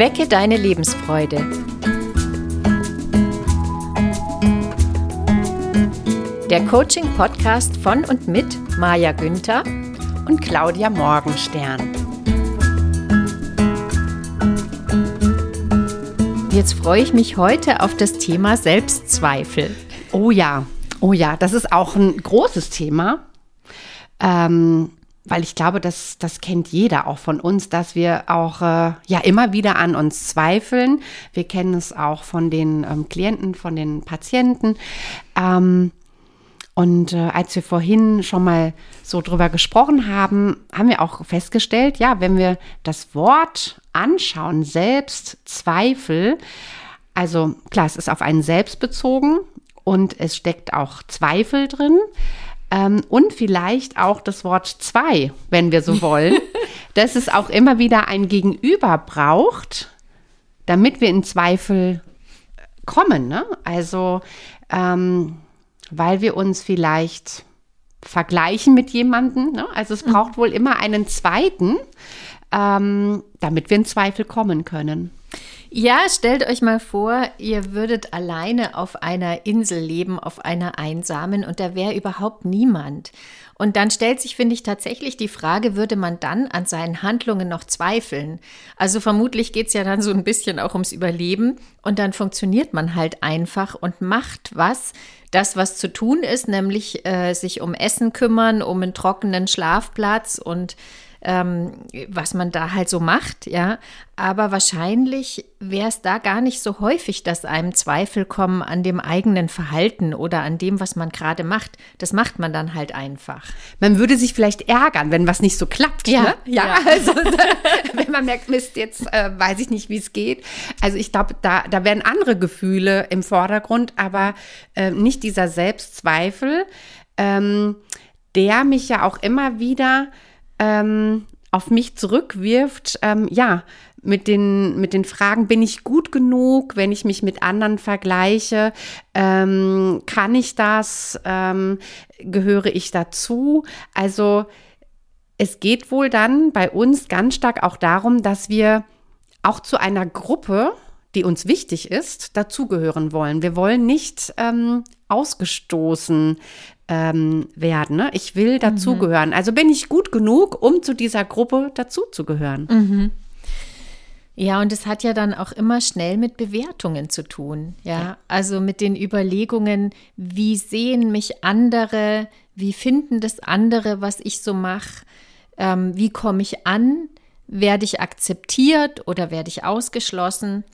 Wecke deine Lebensfreude. Der Coaching-Podcast von und mit Maja Günther und Claudia Morgenstern. Jetzt freue ich mich heute auf das Thema Selbstzweifel. Oh ja, oh ja, das ist auch ein großes Thema. Ähm, weil ich glaube, das, das kennt jeder auch von uns, dass wir auch äh, ja immer wieder an uns zweifeln. Wir kennen es auch von den ähm, Klienten, von den Patienten. Ähm, und äh, als wir vorhin schon mal so drüber gesprochen haben, haben wir auch festgestellt, ja, wenn wir das Wort anschauen, Selbstzweifel, also klar, es ist auf einen selbst bezogen und es steckt auch Zweifel drin. Ähm, und vielleicht auch das Wort zwei, wenn wir so wollen, dass es auch immer wieder ein Gegenüber braucht, damit wir in Zweifel kommen. Ne? Also, ähm, weil wir uns vielleicht vergleichen mit jemandem. Ne? Also es mhm. braucht wohl immer einen zweiten, ähm, damit wir in Zweifel kommen können. Ja, stellt euch mal vor, ihr würdet alleine auf einer Insel leben, auf einer einsamen, und da wäre überhaupt niemand. Und dann stellt sich, finde ich, tatsächlich die Frage, würde man dann an seinen Handlungen noch zweifeln? Also vermutlich geht es ja dann so ein bisschen auch ums Überleben und dann funktioniert man halt einfach und macht was, das, was zu tun ist, nämlich äh, sich um Essen kümmern, um einen trockenen Schlafplatz und ähm, was man da halt so macht, ja. Aber wahrscheinlich wäre es da gar nicht so häufig, dass einem Zweifel kommen an dem eigenen Verhalten oder an dem, was man gerade macht. Das macht man dann halt einfach. Man würde sich vielleicht ärgern, wenn was nicht so klappt. Ja, ne? ja. ja. Also wenn man merkt, Mist, jetzt äh, weiß ich nicht, wie es geht. Also ich glaube, da, da werden andere Gefühle im Vordergrund, aber äh, nicht dieser Selbstzweifel, ähm, der mich ja auch immer wieder ähm, auf mich zurückwirft, ähm, ja, mit den, mit den Fragen, bin ich gut genug, wenn ich mich mit anderen vergleiche? Ähm, kann ich das? Ähm, gehöre ich dazu? Also es geht wohl dann bei uns ganz stark auch darum, dass wir auch zu einer Gruppe, die uns wichtig ist, dazugehören wollen. Wir wollen nicht ähm, ausgestoßen ähm, werden. Ne? Ich will dazugehören. Mhm. Also bin ich gut genug, um zu dieser Gruppe dazuzugehören. Mhm. Ja, und es hat ja dann auch immer schnell mit Bewertungen zu tun. Ja? ja, also mit den Überlegungen, wie sehen mich andere, wie finden das andere, was ich so mache, ähm, wie komme ich an, werde ich akzeptiert oder werde ich ausgeschlossen.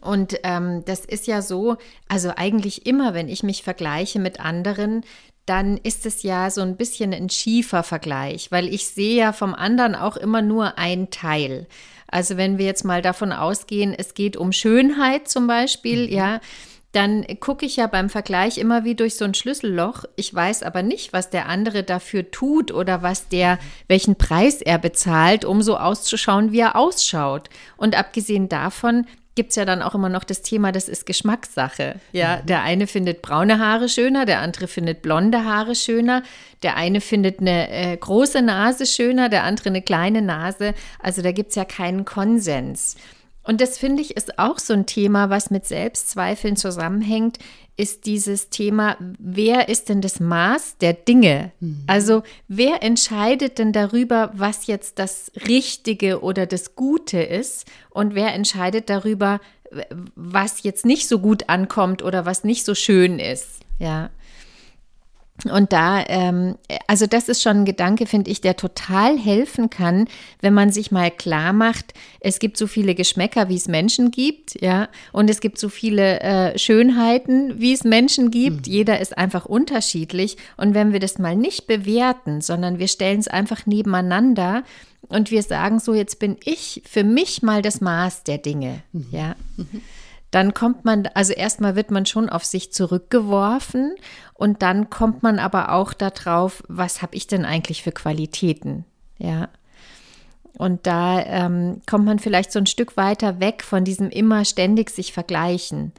Und ähm, das ist ja so, also eigentlich immer, wenn ich mich vergleiche mit anderen, dann ist es ja so ein bisschen ein schiefer Vergleich, weil ich sehe ja vom anderen auch immer nur ein Teil. Also wenn wir jetzt mal davon ausgehen, es geht um Schönheit zum Beispiel, mhm. ja, dann gucke ich ja beim Vergleich immer wie durch so ein Schlüsselloch. Ich weiß aber nicht, was der andere dafür tut oder was der, welchen Preis er bezahlt, um so auszuschauen, wie er ausschaut. Und abgesehen davon gibt es ja dann auch immer noch das Thema, das ist Geschmackssache. Ja, mhm. der eine findet braune Haare schöner, der andere findet blonde Haare schöner, der eine findet eine äh, große Nase schöner, der andere eine kleine Nase. Also da gibt es ja keinen Konsens. Und das finde ich ist auch so ein Thema, was mit Selbstzweifeln zusammenhängt, ist dieses Thema, wer ist denn das Maß der Dinge? Mhm. Also wer entscheidet denn darüber, was jetzt das Richtige oder das Gute ist? Und wer entscheidet darüber, was jetzt nicht so gut ankommt oder was nicht so schön ist? Ja. Und da, ähm, also das ist schon ein Gedanke, finde ich, der total helfen kann, wenn man sich mal klar macht, es gibt so viele Geschmäcker, wie es Menschen gibt, ja, und es gibt so viele äh, Schönheiten, wie es Menschen gibt. Mhm. Jeder ist einfach unterschiedlich. Und wenn wir das mal nicht bewerten, sondern wir stellen es einfach nebeneinander und wir sagen so, jetzt bin ich für mich mal das Maß der Dinge, mhm. ja. Mhm dann kommt man, also erstmal wird man schon auf sich zurückgeworfen und dann kommt man aber auch darauf, was habe ich denn eigentlich für Qualitäten? Ja. Und da ähm, kommt man vielleicht so ein Stück weiter weg von diesem immer ständig sich vergleichen.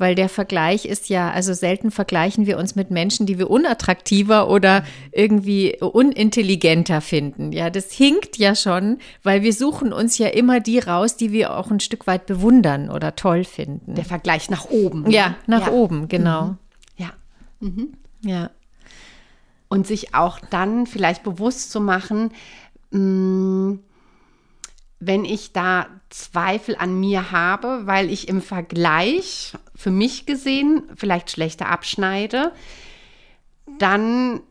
weil der Vergleich ist ja, also selten vergleichen wir uns mit Menschen, die wir unattraktiver oder irgendwie unintelligenter finden. Ja, das hinkt ja schon, weil wir suchen uns ja immer die raus, die wir auch ein Stück weit bewundern oder toll finden. Der Vergleich nach oben. Ja, nach ja. oben, genau. Mhm. Mhm. Ja. Und sich auch dann vielleicht bewusst zu machen, mh, mm, wenn ich da Zweifel an mir habe, weil ich im Vergleich für mich gesehen vielleicht schlechter abschneide, dann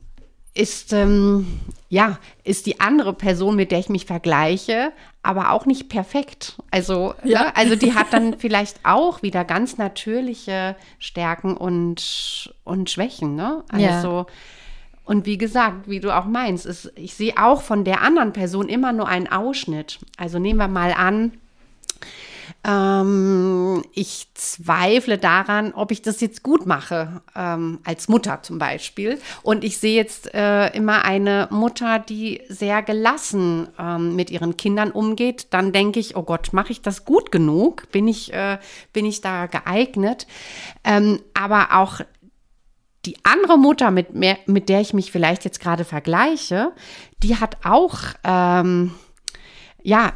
ist, ähm, ja, ist die andere Person, mit der ich mich vergleiche, aber auch nicht perfekt. Also, ja. Ne? also die hat dann vielleicht auch wieder ganz natürliche Stärken und, und Schwächen. Ne? Also, ja. Und wie gesagt, wie du auch meinst, ist, ich sehe auch von der anderen Person immer nur einen Ausschnitt. Also nehmen wir mal an, ähm, ich zweifle daran, ob ich das jetzt gut mache, ähm, als Mutter zum Beispiel. Und ich sehe jetzt äh, immer eine Mutter, die sehr gelassen ähm, mit ihren Kindern umgeht. Dann denke ich, oh Gott, mache ich das gut genug? Bin ich, äh, bin ich da geeignet? Ähm, aber auch die andere Mutter, mit, mehr, mit der ich mich vielleicht jetzt gerade vergleiche, die hat auch, ähm, ja,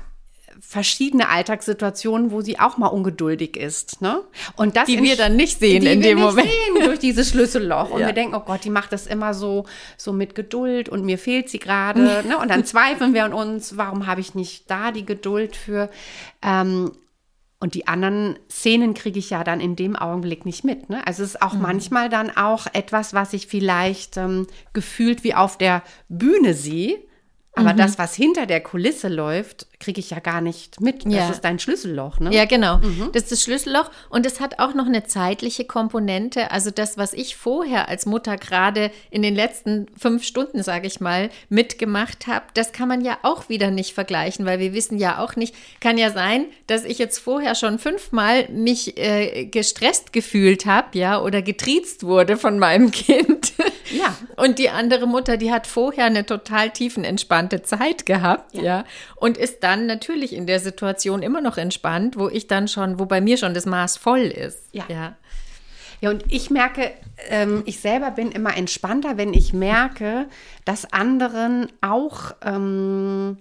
verschiedene Alltagssituationen, wo sie auch mal ungeduldig ist. Ne? Und das die wir dann nicht sehen in dem Moment. Sehen durch dieses Schlüsselloch. Und ja. wir denken, oh Gott, die macht das immer so, so mit Geduld und mir fehlt sie gerade. ne? Und dann zweifeln wir an uns, warum habe ich nicht da die Geduld für? Ähm, und die anderen Szenen kriege ich ja dann in dem Augenblick nicht mit. Ne? Also es ist auch mhm. manchmal dann auch etwas, was ich vielleicht ähm, gefühlt wie auf der Bühne sehe. Aber mhm. das, was hinter der Kulisse läuft, kriege ich ja gar nicht mit. Das ja. ist dein Schlüsselloch, ne? Ja, genau. Mhm. Das ist das Schlüsselloch und es hat auch noch eine zeitliche Komponente. Also das, was ich vorher als Mutter gerade in den letzten fünf Stunden, sage ich mal, mitgemacht habe, das kann man ja auch wieder nicht vergleichen, weil wir wissen ja auch nicht, kann ja sein, dass ich jetzt vorher schon fünfmal mich äh, gestresst gefühlt habe, ja, oder getriezt wurde von meinem Kind. Ja. Und die andere Mutter, die hat vorher eine total tiefenentspannte Zeit gehabt, ja, ja und ist dann natürlich in der Situation immer noch entspannt, wo ich dann schon, wo bei mir schon das Maß voll ist. Ja. Ja, ja und ich merke, ähm, ich selber bin immer entspannter, wenn ich merke, dass anderen auch. Ähm,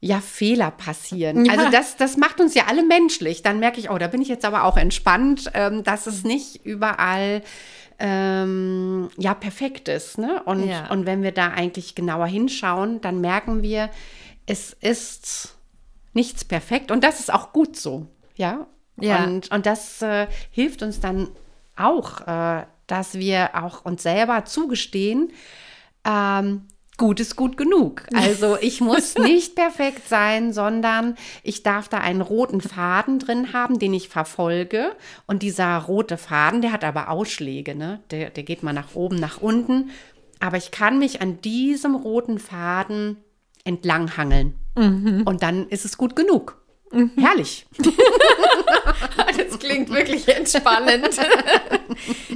ja, Fehler passieren. Ja. Also das, das macht uns ja alle menschlich. Dann merke ich, oh, da bin ich jetzt aber auch entspannt, ähm, dass es nicht überall ähm, ja perfekt ist. Ne? Und, ja. und wenn wir da eigentlich genauer hinschauen, dann merken wir, es ist nichts perfekt und das ist auch gut so, ja. Ja. Und, und das äh, hilft uns dann auch, äh, dass wir auch uns selber zugestehen, ähm, gut ist gut genug. Also ich muss nicht perfekt sein, sondern ich darf da einen roten Faden drin haben, den ich verfolge. Und dieser rote Faden, der hat aber Ausschläge, ne? Der, der geht mal nach oben, nach unten. Aber ich kann mich an diesem roten Faden entlanghangeln. Mhm. Und dann ist es gut genug. Mhm. Herrlich. das klingt wirklich entspannend.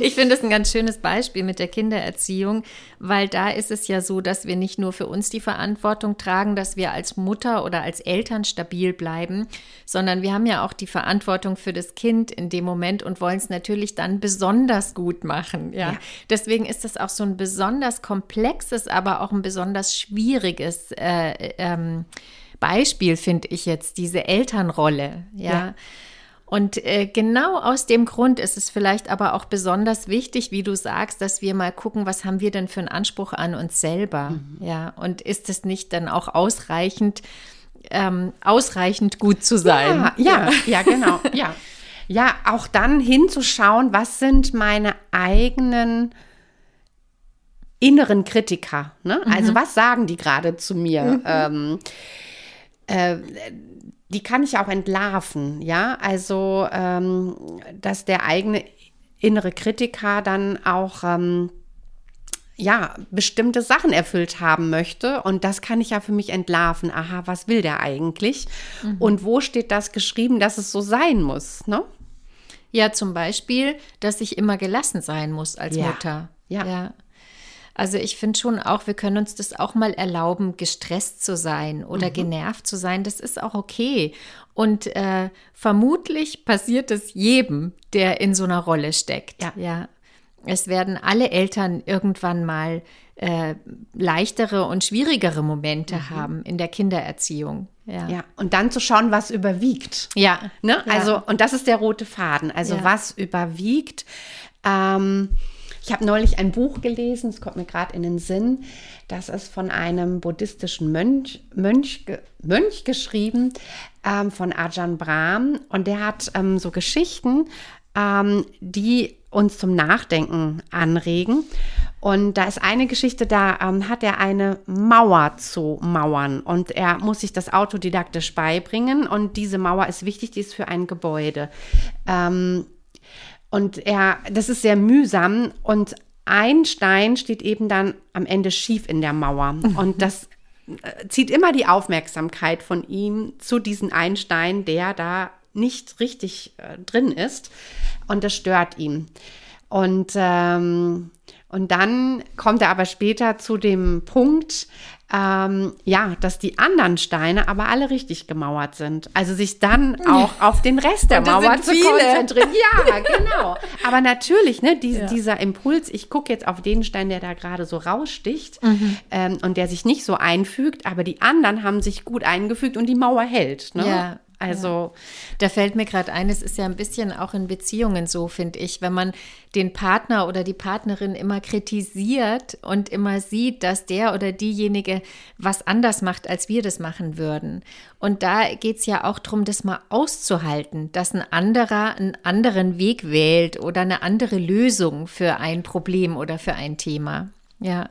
Ich finde es ein ganz schönes Beispiel mit der Kindererziehung, weil da ist es ja so, dass wir nicht nur für uns die Verantwortung tragen, dass wir als Mutter oder als Eltern stabil bleiben, sondern wir haben ja auch die Verantwortung für das Kind in dem Moment und wollen es natürlich dann besonders gut machen. Ja. ja. Deswegen ist das auch so ein besonders komplexes, aber auch ein besonders schwieriges äh, ähm, Beispiel, finde ich jetzt, diese Elternrolle. ja. ja. Und äh, genau aus dem Grund ist es vielleicht aber auch besonders wichtig, wie du sagst, dass wir mal gucken, was haben wir denn für einen Anspruch an uns selber? Mhm. Ja, und ist es nicht dann auch ausreichend, ähm, ausreichend gut zu sein? Ja, ja, ja, genau. ja. ja, auch dann hinzuschauen, was sind meine eigenen inneren Kritiker? Ne? Also, mhm. Also, was sagen die gerade zu mir? Mhm. Ähm, äh, die kann ich auch entlarven, ja. Also, ähm, dass der eigene innere Kritiker dann auch ähm, ja, bestimmte Sachen erfüllt haben möchte. Und das kann ich ja für mich entlarven. Aha, was will der eigentlich? Mhm. Und wo steht das geschrieben, dass es so sein muss? Ne? Ja, zum Beispiel, dass ich immer gelassen sein muss als ja. Mutter. Ja. ja. Also ich finde schon auch, wir können uns das auch mal erlauben, gestresst zu sein oder mhm. genervt zu sein. Das ist auch okay. Und äh, vermutlich passiert es jedem, der in so einer Rolle steckt. Ja. ja. Es werden alle Eltern irgendwann mal äh, leichtere und schwierigere Momente mhm. haben in der Kindererziehung. Ja. ja, und dann zu schauen, was überwiegt. Ja. Ne? Also, ja. und das ist der rote Faden. Also, ja. was überwiegt. Ähm, ich habe neulich ein Buch gelesen, es kommt mir gerade in den Sinn. Das ist von einem buddhistischen Mönch, Mönch, Mönch geschrieben, ähm, von Ajahn Brahm. Und der hat ähm, so Geschichten, ähm, die uns zum Nachdenken anregen. Und da ist eine Geschichte, da ähm, hat er eine Mauer zu mauern und er muss sich das autodidaktisch beibringen und diese Mauer ist wichtig, die ist für ein Gebäude. Ähm, und er, das ist sehr mühsam. Und ein Stein steht eben dann am Ende schief in der Mauer. Und das äh, zieht immer die Aufmerksamkeit von ihm zu diesem einen Stein, der da nicht richtig äh, drin ist. Und das stört ihn. Und ähm, und dann kommt er aber später zu dem Punkt, ähm, ja, dass die anderen Steine aber alle richtig gemauert sind. Also sich dann auch auf den Rest der Mauer zu viele. konzentrieren. Ja, genau. Aber natürlich, ne, die, ja. dieser Impuls, ich gucke jetzt auf den Stein, der da gerade so raussticht mhm. ähm, und der sich nicht so einfügt, aber die anderen haben sich gut eingefügt und die Mauer hält. Ne? Ja, also, ja. da fällt mir gerade ein, es ist ja ein bisschen auch in Beziehungen so, finde ich, wenn man den Partner oder die Partnerin immer kritisiert und immer sieht, dass der oder diejenige was anders macht, als wir das machen würden. Und da geht es ja auch darum, das mal auszuhalten, dass ein anderer einen anderen Weg wählt oder eine andere Lösung für ein Problem oder für ein Thema. Ja.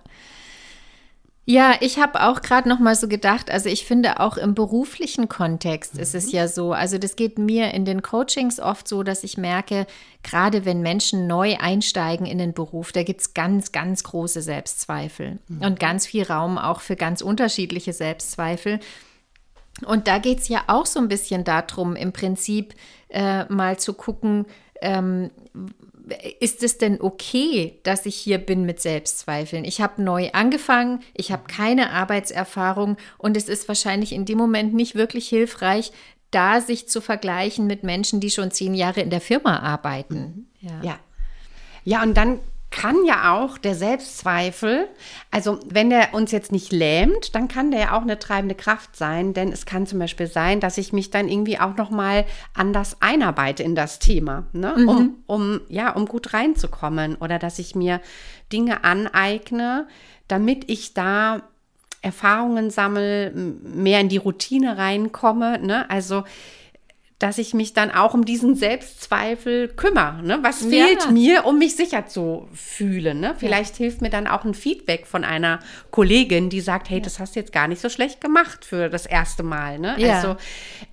Ja, ich habe auch gerade noch mal so gedacht, also ich finde auch im beruflichen Kontext mhm. ist es mhm. ja so, also das geht mir in den Coachings oft so, dass ich merke, gerade wenn Menschen neu einsteigen in den Beruf, da gibt es ganz, ganz große Selbstzweifel mhm. und ganz viel Raum auch für ganz unterschiedliche Selbstzweifel. Und da geht es ja auch so ein bisschen darum, im Prinzip äh, mal zu gucken, ähm, ist es denn okay, dass ich hier bin mit Selbstzweifeln? Ich habe neu angefangen, ich habe keine Arbeitserfahrung und es ist wahrscheinlich in dem Moment nicht wirklich hilfreich, da sich zu vergleichen mit Menschen, die schon zehn Jahre in der Firma arbeiten. Mhm. Ja. ja. Ja, und dann kann ja auch der Selbstzweifel, also wenn der uns jetzt nicht lähmt, dann kann der ja auch eine treibende Kraft sein, denn es kann zum Beispiel sein, dass ich mich dann irgendwie auch noch mal anders einarbeite in das Thema, ne? mhm. um, um ja, um gut reinzukommen oder dass ich mir Dinge aneigne, damit ich da Erfahrungen sammle, mehr in die Routine reinkomme, ne? Also dass ich mich dann auch um diesen Selbstzweifel kümmere. Ne? Was fehlt ja. mir, um mich sicher zu fühlen? Ne? Vielleicht ja. hilft mir dann auch ein Feedback von einer Kollegin, die sagt, hey, ja. das hast du jetzt gar nicht so schlecht gemacht für das erste Mal. Ne? Also,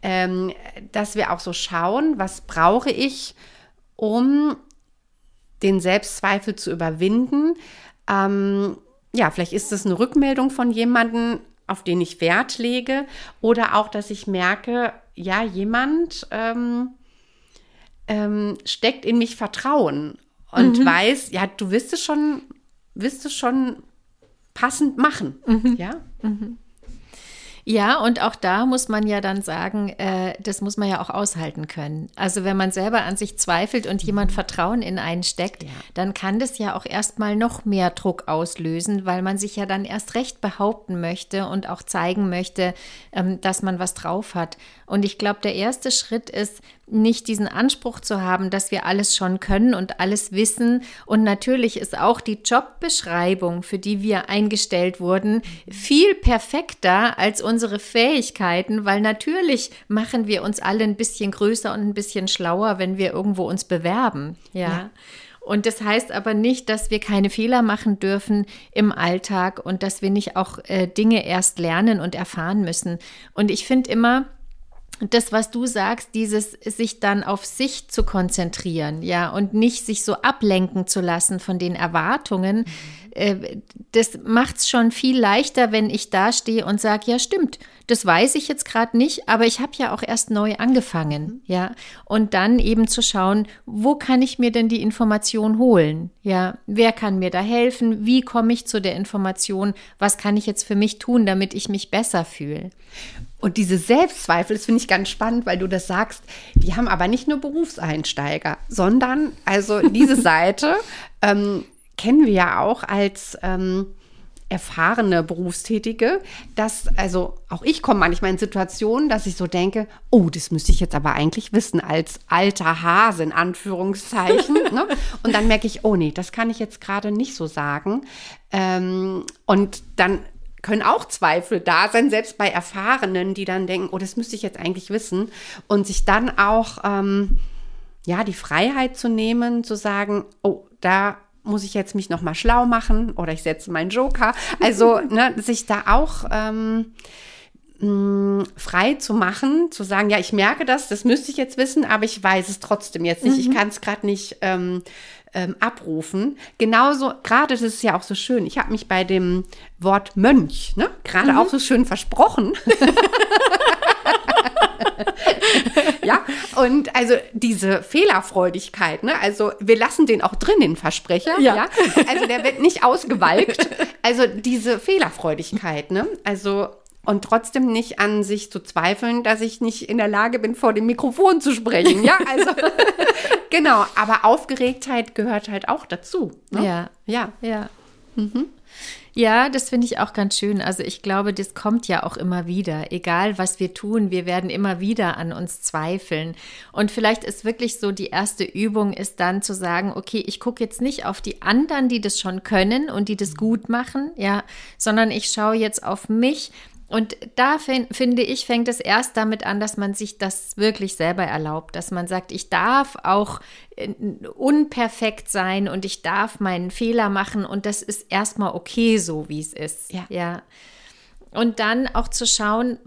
ähm, dass wir auch so schauen, was brauche ich, um den Selbstzweifel zu überwinden. Ähm, ja, vielleicht ist es eine Rückmeldung von jemandem, auf den ich Wert lege, oder auch, dass ich merke, ja, jemand ähm, ähm, steckt in mich Vertrauen und mhm. weiß, ja, du wirst es schon, wirst es schon passend machen. Mhm. Ja. Mhm. Ja, und auch da muss man ja dann sagen, äh, das muss man ja auch aushalten können. Also wenn man selber an sich zweifelt und jemand Vertrauen in einen steckt, ja. dann kann das ja auch erstmal noch mehr Druck auslösen, weil man sich ja dann erst recht behaupten möchte und auch zeigen möchte, ähm, dass man was drauf hat. Und ich glaube, der erste Schritt ist, nicht diesen Anspruch zu haben, dass wir alles schon können und alles wissen. Und natürlich ist auch die Jobbeschreibung, für die wir eingestellt wurden, viel perfekter als unsere Fähigkeiten, weil natürlich machen wir uns alle ein bisschen größer und ein bisschen schlauer, wenn wir irgendwo uns bewerben. ja. ja. Und das heißt aber nicht, dass wir keine Fehler machen dürfen im Alltag und dass wir nicht auch äh, Dinge erst lernen und erfahren müssen. Und ich finde immer, das, was du sagst, dieses sich dann auf sich zu konzentrieren, ja, und nicht sich so ablenken zu lassen von den Erwartungen, äh, das macht es schon viel leichter, wenn ich da stehe und sage, ja, stimmt, das weiß ich jetzt gerade nicht, aber ich habe ja auch erst neu angefangen, ja, und dann eben zu schauen, wo kann ich mir denn die Information holen, ja, wer kann mir da helfen, wie komme ich zu der Information, was kann ich jetzt für mich tun, damit ich mich besser fühle. Und diese Selbstzweifel, das finde ich ganz spannend, weil du das sagst, die haben aber nicht nur Berufseinsteiger, sondern also diese Seite ähm, kennen wir ja auch als ähm, erfahrene Berufstätige, dass, also auch ich komme manchmal in Situationen, dass ich so denke, oh, das müsste ich jetzt aber eigentlich wissen, als alter Hase in Anführungszeichen. ne? Und dann merke ich, oh nee, das kann ich jetzt gerade nicht so sagen. Ähm, und dann können auch Zweifel da sein, selbst bei Erfahrenen, die dann denken, oh, das müsste ich jetzt eigentlich wissen. Und sich dann auch, ähm, ja, die Freiheit zu nehmen, zu sagen, oh, da muss ich jetzt mich nochmal schlau machen oder ich setze meinen Joker. Also, ne, sich da auch ähm, mh, frei zu machen, zu sagen, ja, ich merke das, das müsste ich jetzt wissen, aber ich weiß es trotzdem jetzt nicht. Mhm. Ich kann es gerade nicht ähm, ähm, abrufen. Genauso, gerade das ist ja auch so schön. Ich habe mich bei dem Wort Mönch, ne, gerade mhm. auch so schön versprochen. ja, und also diese Fehlerfreudigkeit, ne? Also wir lassen den auch drin, den Versprecher. Ja. ja? Also der wird nicht ausgewalkt. Also diese Fehlerfreudigkeit, ne? Also und trotzdem nicht an sich zu zweifeln, dass ich nicht in der Lage bin, vor dem Mikrofon zu sprechen. Ja, also genau. Aber Aufgeregtheit gehört halt auch dazu. Ne? Ja, ja, ja. Mhm. Ja, das finde ich auch ganz schön. Also ich glaube, das kommt ja auch immer wieder. Egal, was wir tun, wir werden immer wieder an uns zweifeln. Und vielleicht ist wirklich so, die erste Übung ist dann zu sagen, okay, ich gucke jetzt nicht auf die anderen, die das schon können und die das gut machen, ja, sondern ich schaue jetzt auf mich und da finde ich, fängt es erst damit an, dass man sich das wirklich selber erlaubt, dass man sagt, ich darf auch äh, unperfekt sein und ich darf meinen Fehler machen und das ist erstmal okay so, wie es ist. Ja. ja. Und dann auch zu schauen,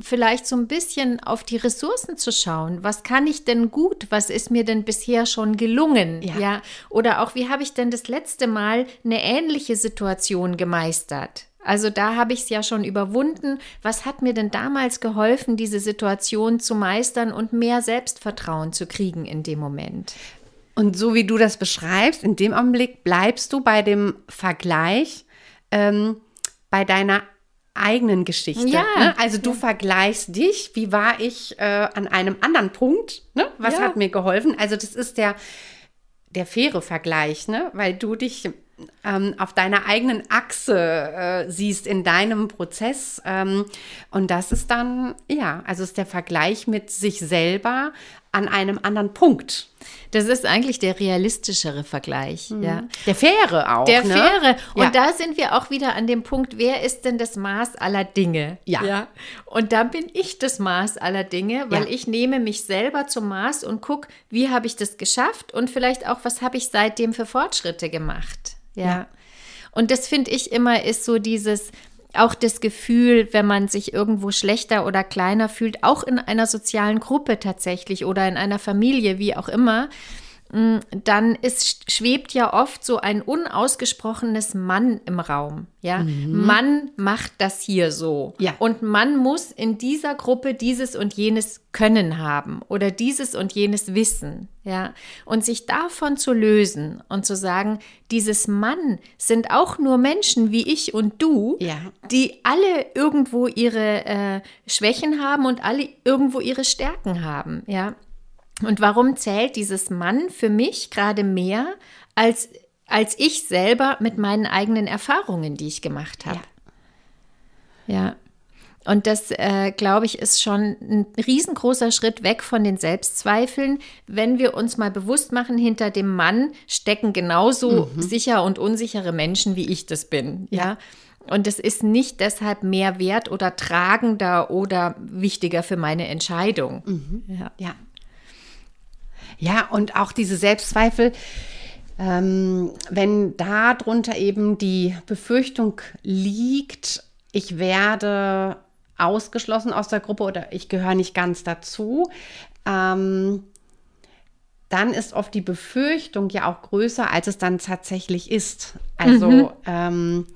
vielleicht so ein bisschen auf die Ressourcen zu schauen. Was kann ich denn gut? Was ist mir denn bisher schon gelungen? Ja. ja? Oder auch, wie habe ich denn das letzte Mal eine ähnliche Situation gemeistert? Also da habe ich es ja schon überwunden. Was hat mir denn damals geholfen, diese Situation zu meistern und mehr Selbstvertrauen zu kriegen in dem Moment? Und so wie du das beschreibst, in dem Augenblick bleibst du bei dem Vergleich, ähm, bei deiner eigenen Geschichte. Ja. Ne? Also du ja. vergleichst dich, wie war ich äh, an einem anderen Punkt, ne? was ja. hat mir geholfen. Also das ist der, der faire Vergleich, ne? weil du dich ähm, auf deiner eigenen Achse äh, siehst in deinem Prozess. Ähm, und das ist dann, ja, also ist der Vergleich mit sich selber an einem anderen Punkt. Das ist eigentlich der realistischere Vergleich, mhm. ja. Der faire auch. Der ne? faire. Und ja. da sind wir auch wieder an dem Punkt, wer ist denn das Maß aller Dinge? Ja. ja? Und da bin ich das Maß aller Dinge, weil ja. ich nehme mich selber zum Maß und gucke, wie habe ich das geschafft und vielleicht auch, was habe ich seitdem für Fortschritte gemacht. Ja. ja. Und das finde ich immer ist so dieses, auch das Gefühl, wenn man sich irgendwo schlechter oder kleiner fühlt, auch in einer sozialen Gruppe tatsächlich oder in einer Familie, wie auch immer, Mm, dann ist, schwebt ja oft so ein unausgesprochenes Mann im Raum. Ja, mhm. Mann macht das hier so. Ja. Und man muss in dieser Gruppe dieses und jenes Können haben oder dieses und jenes Wissen. Ja, und sich davon zu lösen und zu sagen, dieses Mann sind auch nur Menschen wie ich und du, ja. die alle irgendwo ihre äh, Schwächen haben und alle irgendwo ihre Stärken haben. Ja, und warum zählt dieses Mann für mich gerade mehr als, als ich selber mit meinen eigenen Erfahrungen, die ich gemacht habe? Ja. ja. Und das, äh, glaube ich, ist schon ein riesengroßer Schritt weg von den Selbstzweifeln, wenn wir uns mal bewusst machen, hinter dem Mann stecken genauso mhm. sicher und unsichere Menschen, wie ich das bin. ja? ja? Und es ist nicht deshalb mehr wert oder tragender oder wichtiger für meine Entscheidung. Mhm. Ja. ja. Ja, und auch diese Selbstzweifel, ähm, wenn darunter eben die Befürchtung liegt, ich werde ausgeschlossen aus der Gruppe oder ich gehöre nicht ganz dazu, ähm, dann ist oft die Befürchtung ja auch größer, als es dann tatsächlich ist. Also mhm. ähm,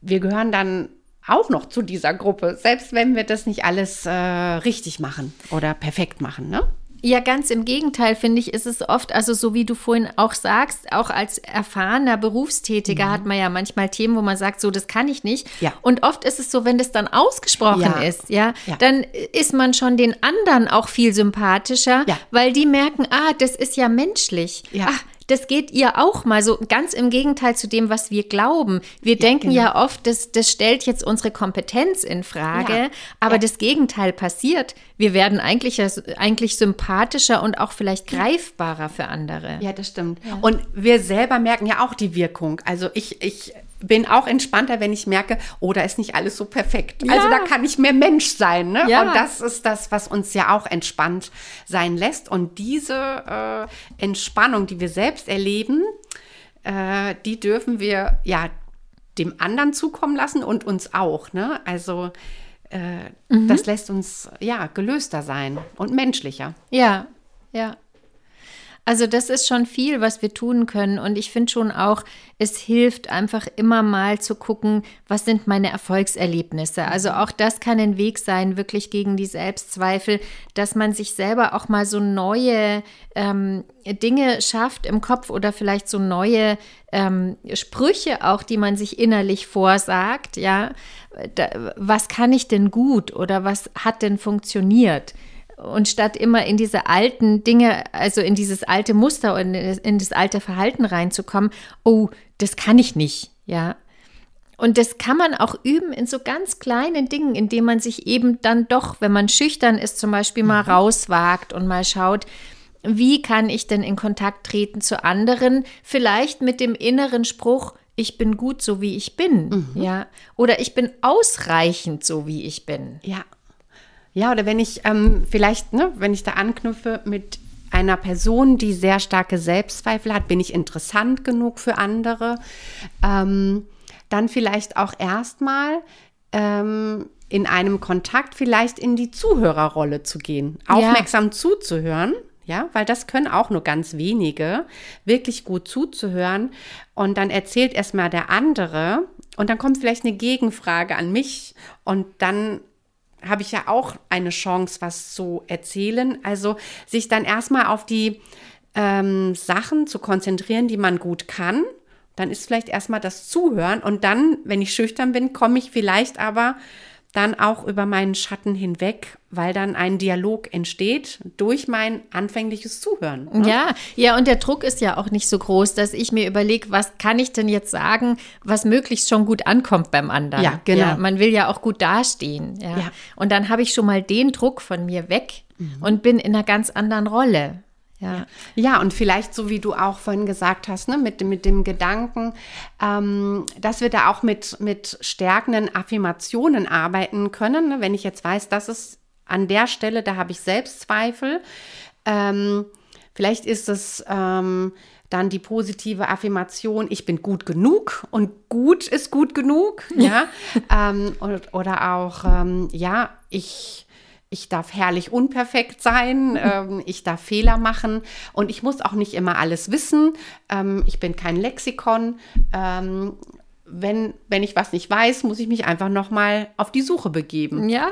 wir gehören dann auch noch zu dieser Gruppe, selbst wenn wir das nicht alles äh, richtig machen oder perfekt machen. Ne? Ja, ganz im Gegenteil, finde ich, ist es oft, also so wie du vorhin auch sagst, auch als erfahrener Berufstätiger mhm. hat man ja manchmal Themen, wo man sagt, so, das kann ich nicht. Ja. Und oft ist es so, wenn das dann ausgesprochen ja. ist, ja, ja, dann ist man schon den anderen auch viel sympathischer, ja. weil die merken, ah, das ist ja menschlich. Ja. Ach, das geht ihr auch mal so ganz im Gegenteil zu dem, was wir glauben. Wir ja, denken genau. ja oft, das, das stellt jetzt unsere Kompetenz in Frage, ja, aber ja. das Gegenteil passiert. Wir werden eigentlich, eigentlich sympathischer und auch vielleicht greifbarer für andere. Ja, das stimmt. Und wir selber merken ja auch die Wirkung. Also ich, ich bin auch entspannter, wenn ich merke, oh, da ist nicht alles so perfekt. Ja. Also da kann ich mehr Mensch sein. Ne? Ja. Und das ist das, was uns ja auch entspannt sein lässt. Und diese äh, Entspannung, die wir selbst erleben, äh, die dürfen wir ja dem anderen zukommen lassen und uns auch. Ne? Also äh, mhm. das lässt uns ja gelöster sein und menschlicher. Ja, ja. Also das ist schon viel, was wir tun können. Und ich finde schon auch, es hilft einfach immer mal zu gucken, was sind meine Erfolgserlebnisse. Also auch das kann ein Weg sein, wirklich gegen die Selbstzweifel, dass man sich selber auch mal so neue ähm, Dinge schafft im Kopf oder vielleicht so neue ähm, Sprüche auch, die man sich innerlich vorsagt. Ja, da, was kann ich denn gut oder was hat denn funktioniert? Und statt immer in diese alten Dinge, also in dieses alte Muster und in das alte Verhalten reinzukommen, oh, das kann ich nicht, ja. Und das kann man auch üben in so ganz kleinen Dingen, indem man sich eben dann doch, wenn man schüchtern ist, zum Beispiel mal mhm. rauswagt und mal schaut, wie kann ich denn in Kontakt treten zu anderen? Vielleicht mit dem inneren Spruch, ich bin gut so wie ich bin, mhm. ja, oder ich bin ausreichend so wie ich bin. Ja. Ja, oder wenn ich ähm, vielleicht, ne, wenn ich da anknüpfe mit einer Person, die sehr starke Selbstzweifel hat, bin ich interessant genug für andere, ähm, dann vielleicht auch erstmal ähm, in einem Kontakt vielleicht in die Zuhörerrolle zu gehen, aufmerksam ja. zuzuhören. Ja, weil das können auch nur ganz wenige, wirklich gut zuzuhören. Und dann erzählt erstmal der andere und dann kommt vielleicht eine Gegenfrage an mich und dann habe ich ja auch eine Chance, was zu erzählen. Also sich dann erstmal auf die ähm, Sachen zu konzentrieren, die man gut kann. Dann ist vielleicht erstmal das Zuhören und dann, wenn ich schüchtern bin, komme ich vielleicht aber dann auch über meinen Schatten hinweg, weil dann ein Dialog entsteht durch mein anfängliches Zuhören. Ne? Ja, ja, und der Druck ist ja auch nicht so groß, dass ich mir überlege, was kann ich denn jetzt sagen, was möglichst schon gut ankommt beim anderen. Ja, genau. Ja, man will ja auch gut dastehen. Ja. ja. Und dann habe ich schon mal den Druck von mir weg mhm. und bin in einer ganz anderen Rolle. Ja. ja, und vielleicht so wie du auch vorhin gesagt hast, ne, mit, mit dem Gedanken, ähm, dass wir da auch mit, mit stärkenden Affirmationen arbeiten können. Ne? Wenn ich jetzt weiß, dass es an der Stelle, da habe ich Selbstzweifel. Ähm, vielleicht ist es ähm, dann die positive Affirmation, ich bin gut genug und gut ist gut genug. Ja, ähm, und, oder auch, ähm, ja, ich ich darf herrlich unperfekt sein, ähm, ich darf Fehler machen und ich muss auch nicht immer alles wissen. Ähm, ich bin kein Lexikon. Ähm, wenn, wenn ich was nicht weiß, muss ich mich einfach nochmal auf die Suche begeben. Ja.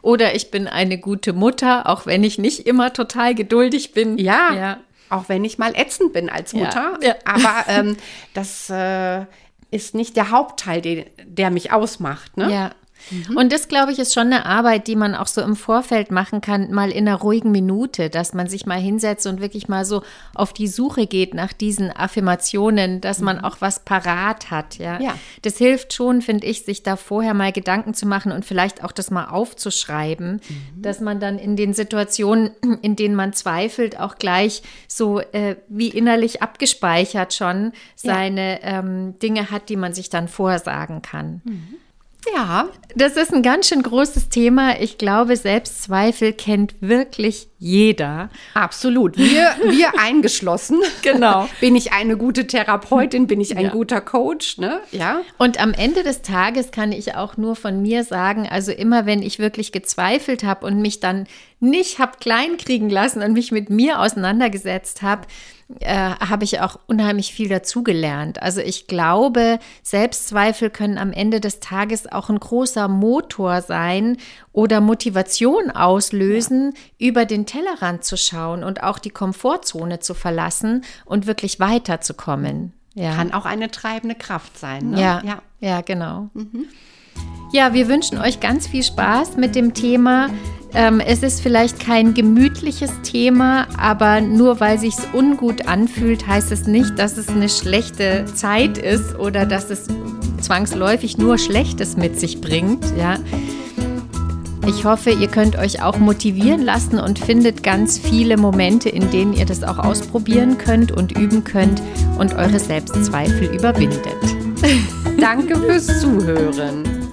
Oder ich bin eine gute Mutter, auch wenn ich nicht immer total geduldig bin. Ja. ja. Auch wenn ich mal ätzend bin als Mutter. Ja. Ja. Aber ähm, das äh, ist nicht der Hauptteil, der, der mich ausmacht. Ne? Ja. Mhm. Und das, glaube ich, ist schon eine Arbeit, die man auch so im Vorfeld machen kann, mal in einer ruhigen Minute, dass man sich mal hinsetzt und wirklich mal so auf die Suche geht nach diesen Affirmationen, dass man mhm. auch was parat hat. Ja? ja. Das hilft schon, finde ich, sich da vorher mal Gedanken zu machen und vielleicht auch das mal aufzuschreiben, mhm. dass man dann in den Situationen, in denen man zweifelt, auch gleich so äh, wie innerlich abgespeichert schon seine ja. ähm, Dinge hat, die man sich dann vorsagen kann. Ja. Das ist ein ganz schön großes Thema. Ich glaube, Selbstzweifel kennt wirklich jeder. Absolut. Wir, wir eingeschlossen. Genau. Bin ich eine gute Therapeutin? Bin ich ein Ja. guter Coach? Ne? Ja. Und am Ende des Tages kann ich auch nur von mir sagen, also immer wenn ich wirklich gezweifelt habe und mich dann nicht habe kleinkriegen lassen und mich mit mir auseinandergesetzt habe, äh, habe ich auch unheimlich viel dazugelernt. Also ich glaube, Selbstzweifel können am Ende des Tages auch ein großer Motor sein oder Motivation auslösen, über den Tellerrand zu schauen und auch die Komfortzone zu verlassen und wirklich weiterzukommen. Ja. Kann auch eine treibende Kraft sein. Ne? Ja, ja, ja, genau. Ja, wir wünschen euch ganz viel Spaß mit dem Thema. Ähm, es ist vielleicht kein gemütliches Thema, aber nur weil sich's ungut anfühlt, heißt es nicht, dass es eine schlechte Zeit ist oder dass es zwangsläufig nur Schlechtes mit sich bringt. Ja. Ich hoffe, ihr könnt euch auch motivieren lassen und findet ganz viele Momente, in denen ihr das auch ausprobieren könnt und üben könnt und eure Selbstzweifel überwindet. Danke fürs Zuhören.